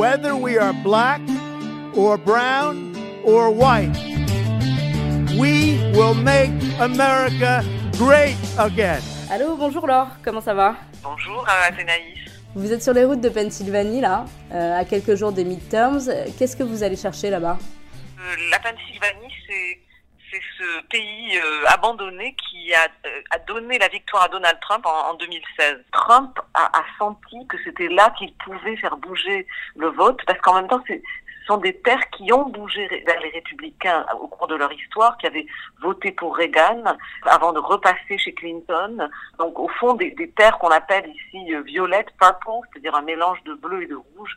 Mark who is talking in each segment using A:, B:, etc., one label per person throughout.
A: whether we are black or brown or white. We will make America great again.
B: Allô, bonjour Laure, comment ça va?
C: Bonjour euh,
B: Vous êtes sur les routes de Pennsylvanie là, euh, à quelques jours des midterms. Qu'est-ce que vous allez chercher là-bas?
C: Euh, La Pennsylvanie, c'est c'est ce pays euh, abandonné qui a, euh, a, donné la victoire à Donald Trump en, en 2016. Trump a, senti que c'était là qu'il pouvait faire bouger le vote, parce qu'en même temps, ce sont des terres qui ont bougé vers les républicains au cours de leur histoire, qui avaient voté pour Reagan avant de repasser chez Clinton. Donc, au fond, des, des terres qu'on appelle ici euh, violettes, purple, c'est-à-dire un mélange de bleu et de rouge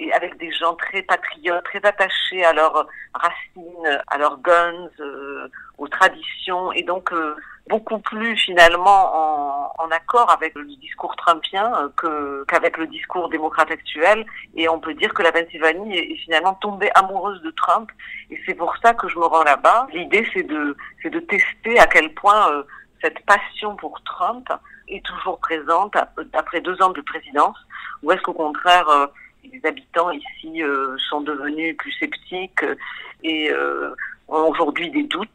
C: et avec des gens très patriotes, très attachés à leurs racines, à leurs guns, euh, aux traditions, et donc euh, beaucoup plus finalement en, en, accord avec le discours trumpien euh, qu'avec le discours démocrate actuel. Et on peut dire que la Pennsylvanie est, est finalement tombée amoureuse de Trump, et c'est pour ça que je me rends là-bas. L'idée, c'est de, c'est de tester à quel point euh, cette passion pour Trump est toujours présente après deux ans de présidence, ou est-ce qu'au contraire euh, les habitants ici euh, sont devenus plus sceptiques et euh, ont aujourd'hui des doutes.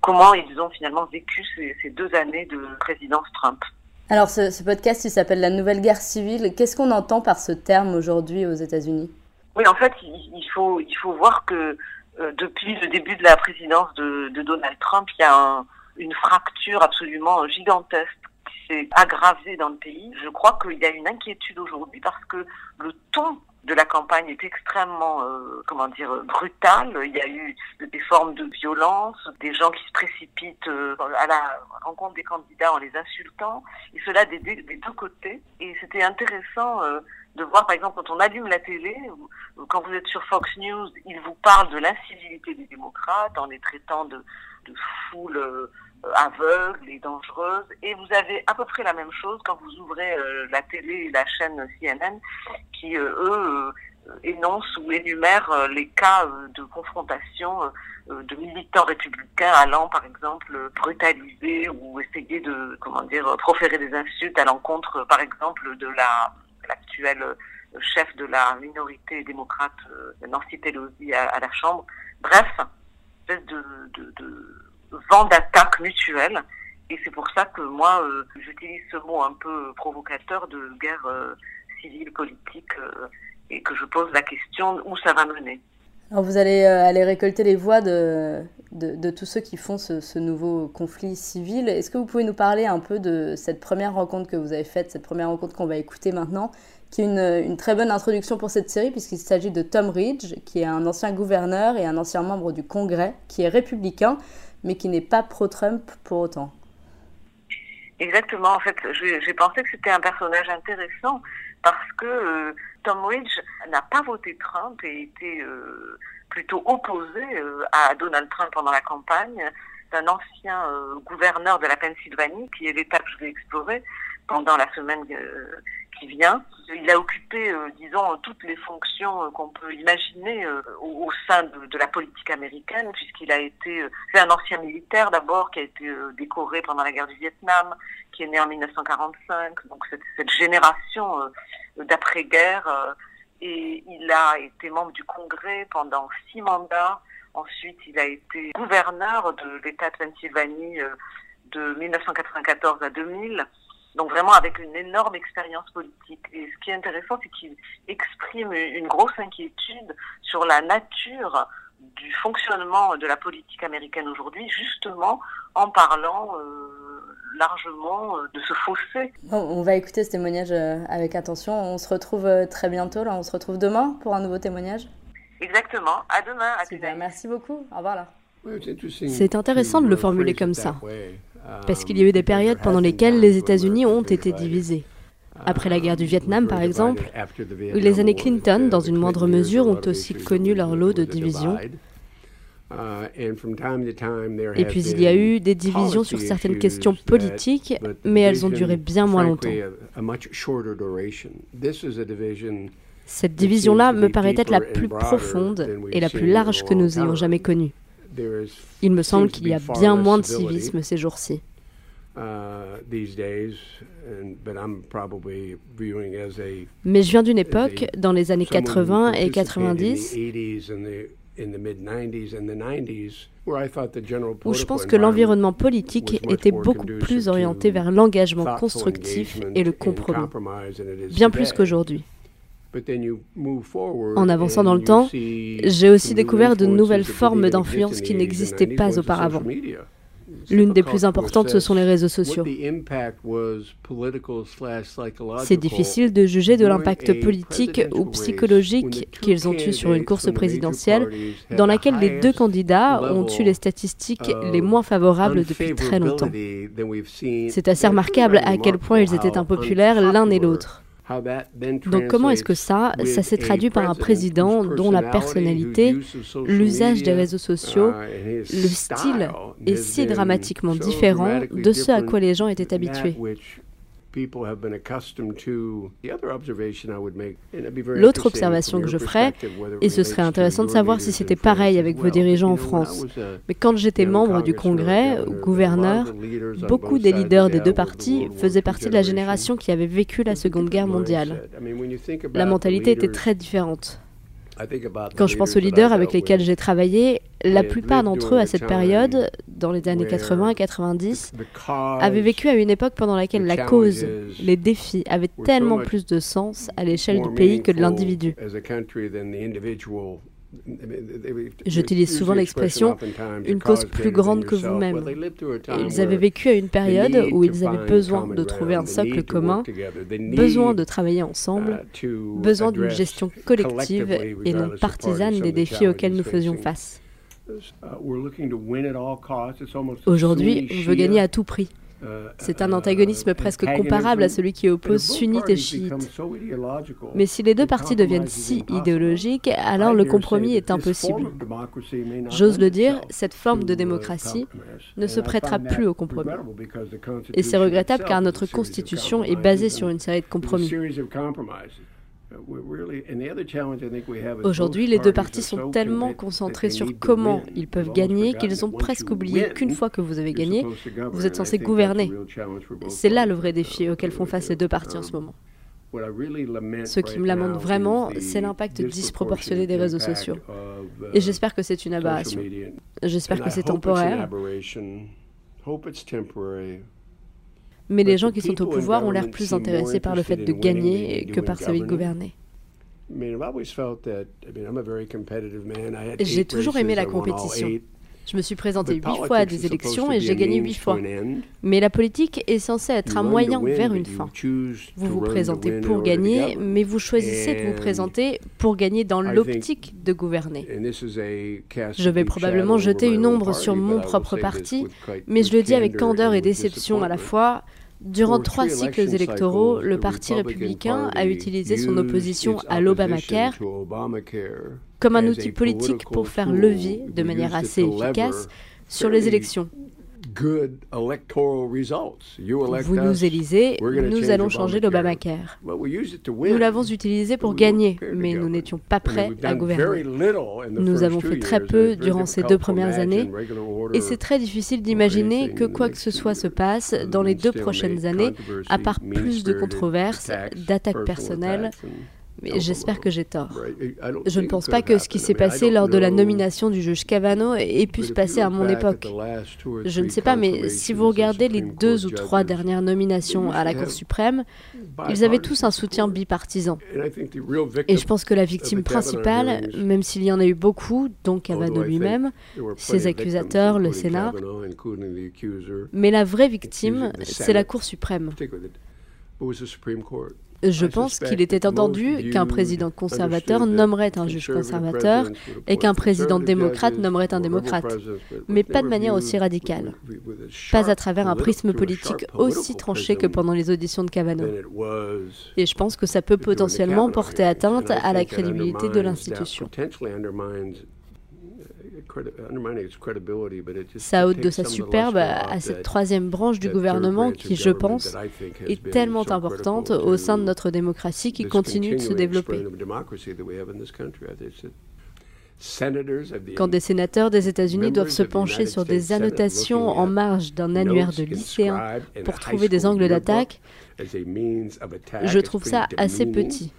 C: Comment ils ont finalement vécu ces, ces deux années de présidence Trump
B: Alors ce, ce podcast, il s'appelle La Nouvelle Guerre civile. Qu'est-ce qu'on entend par ce terme aujourd'hui aux États-Unis?
C: Oui, en fait, il, il, faut, il faut voir que euh, depuis le début de la présidence de, de Donald Trump, il y a un, une fracture absolument gigantesque s'est aggravé dans le pays. Je crois qu'il y a une inquiétude aujourd'hui parce que le ton de la campagne est extrêmement, euh, comment dire, brutal. Il y a eu des formes de violence, des gens qui se précipitent euh, à la rencontre des candidats en les insultant, et cela des, des deux côtés. Et c'était intéressant euh, de voir, par exemple, quand on allume la télé, quand vous êtes sur Fox News, ils vous parlent de l'incivilité des démocrates en les traitant de, de foules aveugle et dangereuse. Et vous avez à peu près la même chose quand vous ouvrez euh, la télé et la chaîne CNN qui, euh, eux, euh, énoncent ou énumèrent les cas de confrontation de militants républicains allant, par exemple, brutaliser ou essayer de, comment dire, proférer des insultes à l'encontre, par exemple, de la l'actuel chef de la minorité démocrate, Nancy Pelosi, à, la Chambre. Bref, espèce de, vent d'attaque mutuelle. Et c'est pour ça que moi, euh, j'utilise ce mot un peu provocateur de guerre euh, civile politique euh, et que je pose la question où ça va mener.
B: Alors vous allez aller récolter les voix de, de, tous ceux qui font ce nouveau conflit civil. Est-ce que vous pouvez nous parler un peu de cette première rencontre que vous avez faite, cette première rencontre qu'on va écouter maintenant, qui est une, très bonne introduction pour cette série puisqu'il s'agit de Tom Ridge, qui est un ancien gouverneur et un ancien membre du Congrès, qui est républicain mais qui n'est pas pro-Trump pour autant.
C: Exactement. En fait, j'ai pensé que c'était un personnage intéressant parce que euh, Tom Ridge n'a pas voté Trump et était euh, plutôt opposé euh, à Donald Trump pendant la campagne. C'est un ancien euh, gouverneur de la Pennsylvanie, qui est l'État que je vais explorer pendant la semaine qui vient. Il a occupé, euh, disons, toutes les fonctions euh, qu'on peut imaginer euh, au, sein de, de, la politique américaine, puisqu'il a été, c'est un ancien militaire d'abord, qui a été décoré pendant la guerre du Vietnam, qui est né en 1945, donc cette, cette génération d'après-guerre. et il a été membre du Congrès pendant six mandats. Ensuite, il a été gouverneur de l'État de Pennsylvanie de 1994 à 2000. Donc vraiment avec une énorme expérience politique. Et ce qui est intéressant, c'est qu'il exprime une grosse inquiétude sur la nature du fonctionnement de la politique américaine aujourd'hui, justement en parlant euh, largement de ce fossé.
B: Bon, on va écouter ce témoignage avec attention. On se retrouve très bientôt. Là, on se retrouve demain pour un nouveau témoignage.
C: Exactement. À demain. À
B: Super. Merci beaucoup. Au revoir là.
D: C'est intéressant de le formuler comme ça parce qu'il y a eu des périodes pendant lesquelles les États-Unis ont été divisés. Après la guerre du Vietnam, par exemple, les années Clinton, dans une moindre mesure, ont aussi connu leur lot de divisions. Et puis il y a eu des divisions sur certaines questions politiques, mais elles ont duré bien moins longtemps. Cette division-là me paraît être la plus profonde et la plus large que nous ayons jamais connue. Il me semble qu'il y a bien moins de civisme ces jours-ci. Mais je viens d'une époque, dans les années 80 et 90, où je pense que l'environnement politique était beaucoup plus orienté vers l'engagement constructif et le compromis, bien plus qu'aujourd'hui. En avançant dans le temps, j'ai aussi découvert de nouvelles formes d'influence qui n'existaient pas auparavant. L'une des plus importantes, ce sont les réseaux sociaux. C'est difficile de juger de l'impact politique ou psychologique qu'ils ont eu sur une course présidentielle dans laquelle les deux candidats ont eu les statistiques les moins favorables depuis très longtemps. C'est assez remarquable à quel point ils étaient impopulaires l'un et l'autre. Donc comment est-ce que ça, ça s'est traduit par un président dont la personnalité, l'usage des réseaux sociaux, uh, le style est si dramatiquement différent de ce à quoi les gens étaient habitués L'autre observation que je ferais, et ce serait intéressant de savoir si c'était pareil avec vos dirigeants en France, mais quand j'étais membre du Congrès ou gouverneur, beaucoup des leaders des deux partis faisaient partie de la génération qui avait vécu la Seconde Guerre mondiale. La mentalité était très différente. Quand je pense aux leaders avec lesquels j'ai travaillé, la plupart d'entre eux à cette période, dans les années 80 et 90, avaient vécu à une époque pendant laquelle la cause, les défis avaient tellement plus de sens à l'échelle du pays que de l'individu. J'utilise souvent l'expression une cause plus grande que vous-même. Ils avaient vécu à une période où ils avaient besoin de trouver un socle commun, besoin de travailler ensemble, besoin d'une gestion collective et non partisane des défis auxquels nous faisions face. Aujourd'hui, on veut gagner à tout prix. Euh, C'est un antagonisme presque comparable à celui qui oppose sunnites et chiites. Mais si les deux partis deviennent si idéologiques, alors le compromis est impossible. J'ose le dire, cette forme de démocratie ne se prêtera plus au compromis. Et c'est regrettable car notre Constitution est basée sur une série de compromis. Aujourd'hui, les deux partis sont tellement concentrés sur comment ils peuvent gagner qu'ils ont presque oublié qu'une fois que vous avez gagné, vous êtes censé gouverner. C'est là le vrai défi auquel font face les deux partis en ce moment. Ce qui me lamente vraiment, c'est l'impact disproportionné des réseaux sociaux. Et j'espère que c'est une aberration. J'espère que c'est temporaire mais les gens qui sont au pouvoir ont l'air plus intéressés par le fait de gagner que par celui de gouverner. J'ai toujours aimé la compétition. Je me suis présenté huit fois à des élections et j'ai gagné huit fois. Mais la politique est censée être un moyen vers une fin. Vous vous présentez pour gagner, mais vous choisissez de vous présenter pour gagner dans l'optique de gouverner. Je vais probablement jeter une ombre sur mon propre parti, mais je le dis avec candeur et déception à la fois. Durant trois cycles électoraux, le Parti républicain a utilisé son opposition à l'Obamacare comme un outil politique pour faire levier de manière assez efficace sur les élections. Vous nous élisez, nous allons changer l'Obamacare. Nous l'avons utilisé pour gagner, mais nous n'étions pas prêts à gouverner. Nous avons fait très peu durant ces deux premières années, et c'est très difficile d'imaginer que quoi que ce soit se passe dans les deux prochaines années, à part plus de controverses, d'attaques personnelles, mais j'espère que j'ai tort. Je ne pense pas que ce qui s'est passé lors de la nomination du juge Kavanaugh ait pu se passer à mon époque. Je ne sais pas, mais si vous regardez les deux ou trois dernières nominations à la Cour suprême, ils avaient tous un soutien bipartisan. Et je pense que la victime principale, même s'il y en a eu beaucoup, dont Kavanaugh lui-même, ses accusateurs, le Sénat, mais la vraie victime, c'est la Cour suprême. Je pense qu'il était entendu qu'un président conservateur nommerait un juge conservateur et qu'un président démocrate nommerait un démocrate, mais pas de manière aussi radicale, pas à travers un prisme politique aussi tranché que pendant les auditions de Kavanaugh. Et je pense que ça peut potentiellement porter atteinte à la crédibilité de l'institution. Ça ôte de sa superbe à cette troisième branche du gouvernement qui, je pense, est tellement importante au sein de notre démocratie qui continue de se développer. Quand des sénateurs des États-Unis doivent se pencher sur des annotations en marge d'un annuaire de lycéens pour trouver des angles d'attaque, je trouve ça assez petit.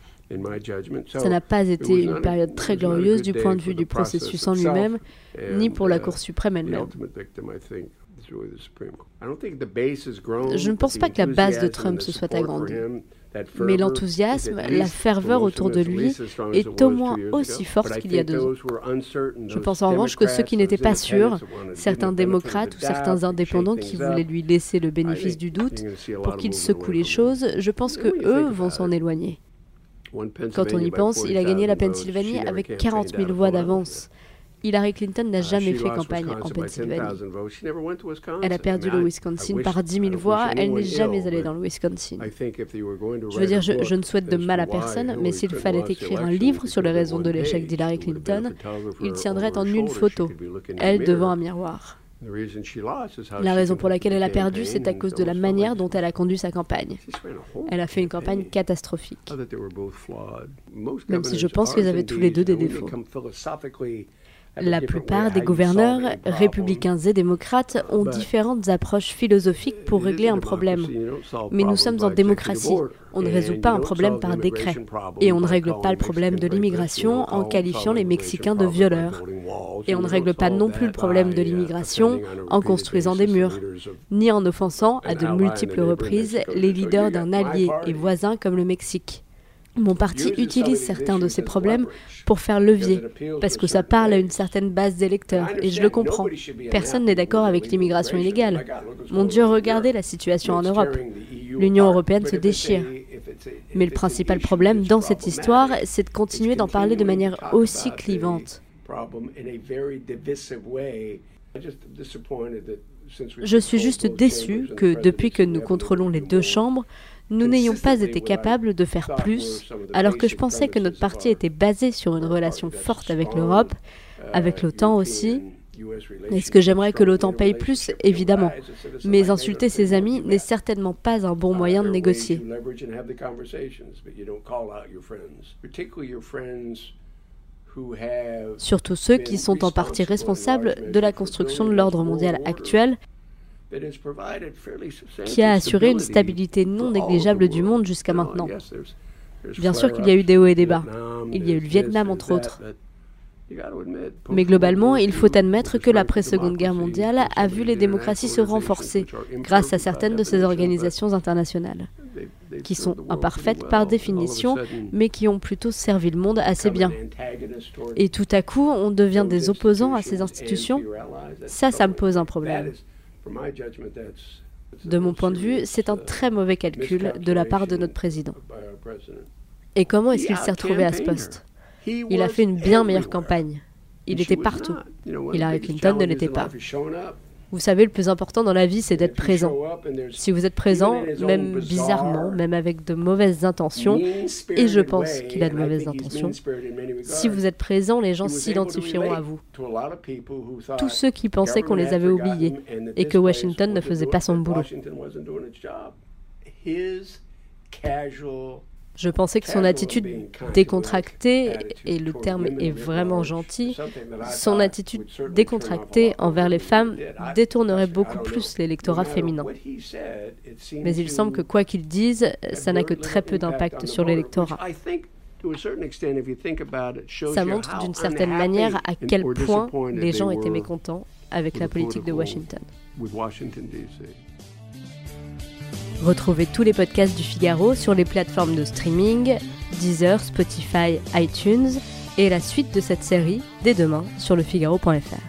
D: Ça n'a pas été une période très glorieuse du point de vue du processus en lui-même, ni pour la uh, Cour suprême elle-même. Je ne pense pas que la base de Trump se soit agrandie. Mais l'enthousiasme, la ferveur autour de lui est au moins aussi forte qu'il y a deux ans. Je pense en revanche que ceux qui n'étaient pas sûrs, certains démocrates ou certains indépendants qui voulaient lui laisser le bénéfice du doute pour qu'il secoue les choses, je pense que eux vont s'en éloigner. Quand on y pense, il a gagné la Pennsylvanie avec 40 000 voix d'avance. Hillary Clinton n'a uh, jamais fait campagne en Pennsylvanie. Elle a perdu le Wisconsin par 10 000 voix. Elle n'est jamais allée dans le Wisconsin. Je veux dire, je, ne souhaite de mal à personne, mais s'il fallait écrire un livre sur les raisons de l'échec d'Hillary Clinton, il tiendrait en une photo, elle devant un miroir. La raison pour laquelle elle a perdu, c'est à cause de la manière dont elle a conduit sa campagne. Elle a fait une campagne catastrophique. Même si je pense qu'ils avaient tous les deux des défauts. La plupart des gouverneurs, républicains et démocrates, ont différentes approches philosophiques pour régler un problème. Mais nous sommes en démocratie. On ne résout pas un problème par décret. Et on ne règle pas le problème de l'immigration en qualifiant les Mexicains de violeurs. Et on ne règle pas non plus le problème de l'immigration en construisant des murs, ni en offensant à de multiples reprises les leaders d'un allié et voisin comme le Mexique. Mon parti utilise certains de ces problèmes pour faire levier, parce que ça parle à une certaine base d'électeurs, et je le comprends. Personne n'est d'accord avec l'immigration illégale. Mon Dieu, regardez la situation en Europe. L'Union européenne se déchire. Mais le principal problème dans cette histoire, c'est de continuer d'en parler de manière aussi clivante. Je suis juste déçu que depuis que nous contrôlons les deux chambres, nous n'ayons pas été capables de faire plus, alors que je pensais que notre parti était basé sur une relation forte avec l'Europe, avec l'OTAN aussi. Est-ce que j'aimerais que l'OTAN paye plus? Évidemment. Mais insulter ses amis n'est certainement pas un bon moyen de négocier. Surtout ceux qui sont en partie responsables de la construction de l'ordre mondial actuel qui a assuré une stabilité non négligeable du monde jusqu'à maintenant. Bien sûr qu'il y a eu des hauts et des bas. Il y a eu le Vietnam, entre autres. Mais globalement, il faut admettre que l'après-seconde guerre mondiale a vu les démocraties se renforcer grâce à certaines de ces organisations internationales, qui sont imparfaites par définition, mais qui ont plutôt servi le monde assez bien. Et tout à coup, on devient des opposants à ces institutions? Ça, ça me pose un problème. De mon point de vue, c'est un très mauvais calcul de la part de notre président. Et comment est-ce qu'il s'est retrouvé à ce poste? Il a fait une bien meilleure campagne. Il était partout. Hillary Clinton ne l'était pas. Vous savez, le plus important dans la vie, c'est d'être présent. Si vous êtes présent, même bizarrement, même avec de mauvaises intentions, et je pense qu'il a de mauvaises intentions, si vous êtes présent, les gens s'identifieront à vous. Tous ceux qui pensaient qu'on les avait oubliés et que Washington ne faisait pas son boulot. Je pensais que son attitude décontractée, et le terme est vraiment gentil, son attitude décontractée envers les femmes détournerait beaucoup plus l'électorat féminin. Mais il semble que quoi qu'il dise, ça n'a que très peu d'impact sur l'électorat. Ça montre d'une certaine manière à quel point les gens étaient mécontents avec la politique de Washington. Retrouvez tous les podcasts du Figaro sur les plateformes de streaming, Deezer, Spotify, iTunes et la suite de cette série dès demain sur lefigaro.fr.